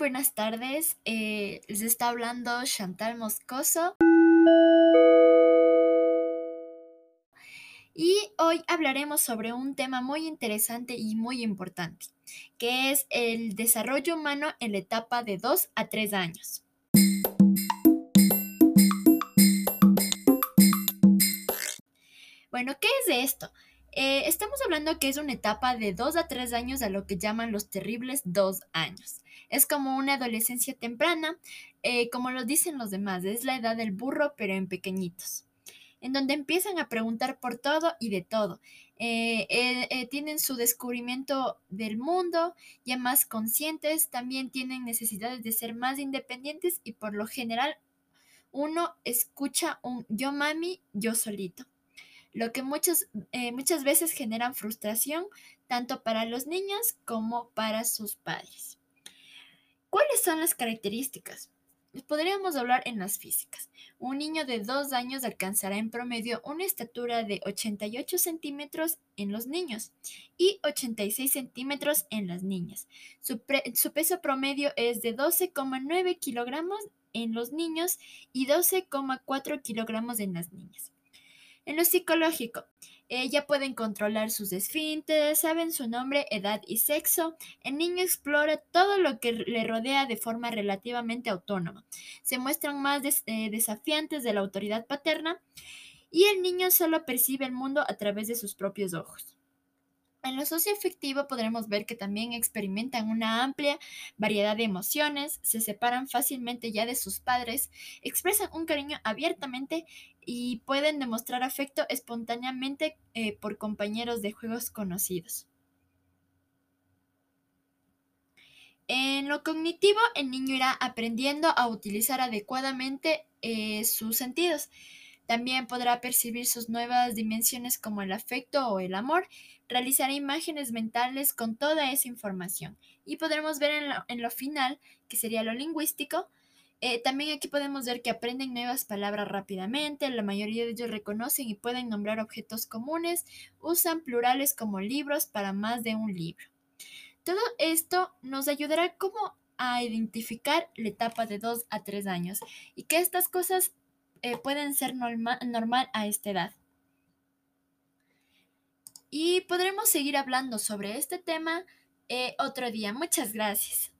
buenas tardes. Eh, les está hablando Chantal Moscoso. Y hoy hablaremos sobre un tema muy interesante y muy importante, que es el desarrollo humano en la etapa de 2 a 3 años. Bueno, ¿qué es de esto? Eh, estamos hablando que es una etapa de 2 a 3 años a lo que llaman los terribles 2 años. Es como una adolescencia temprana, eh, como lo dicen los demás, es la edad del burro pero en pequeñitos, en donde empiezan a preguntar por todo y de todo. Eh, tienen su descubrimiento del mundo, ya más conscientes, también tienen necesidades de ser más independientes y por lo general uno escucha un yo mami, yo solito lo que muchas, eh, muchas veces generan frustración tanto para los niños como para sus padres. ¿Cuáles son las características? Podríamos hablar en las físicas. Un niño de 2 años alcanzará en promedio una estatura de 88 centímetros en los niños y 86 centímetros en las niñas. Su, su peso promedio es de 12,9 kilogramos en los niños y 12,4 kilogramos en las niñas. En lo psicológico, ella pueden controlar sus esfínteres, saben su nombre, edad y sexo. El niño explora todo lo que le rodea de forma relativamente autónoma. Se muestran más eh, desafiantes de la autoridad paterna y el niño solo percibe el mundo a través de sus propios ojos. En lo socioafectivo podremos ver que también experimentan una amplia variedad de emociones, se separan fácilmente ya de sus padres, expresan un cariño abiertamente y pueden demostrar afecto espontáneamente eh, por compañeros de juegos conocidos. En lo cognitivo, el niño irá aprendiendo a utilizar adecuadamente eh, sus sentidos. También podrá percibir sus nuevas dimensiones como el afecto o el amor, realizará imágenes mentales con toda esa información. Y podremos ver en lo, final, que sería lo lingüístico, eh, también aquí podemos ver que aprenden nuevas palabras rápidamente, la mayoría de ellos reconocen y pueden nombrar objetos comunes, usan plurales como libros para más de un libro. Todo esto nos ayudará como a identificar la etapa de 2 a 3 años y que estas cosas eh, pueden ser normal a esta edad. Y podremos seguir hablando sobre este tema eh, otro día. Muchas gracias.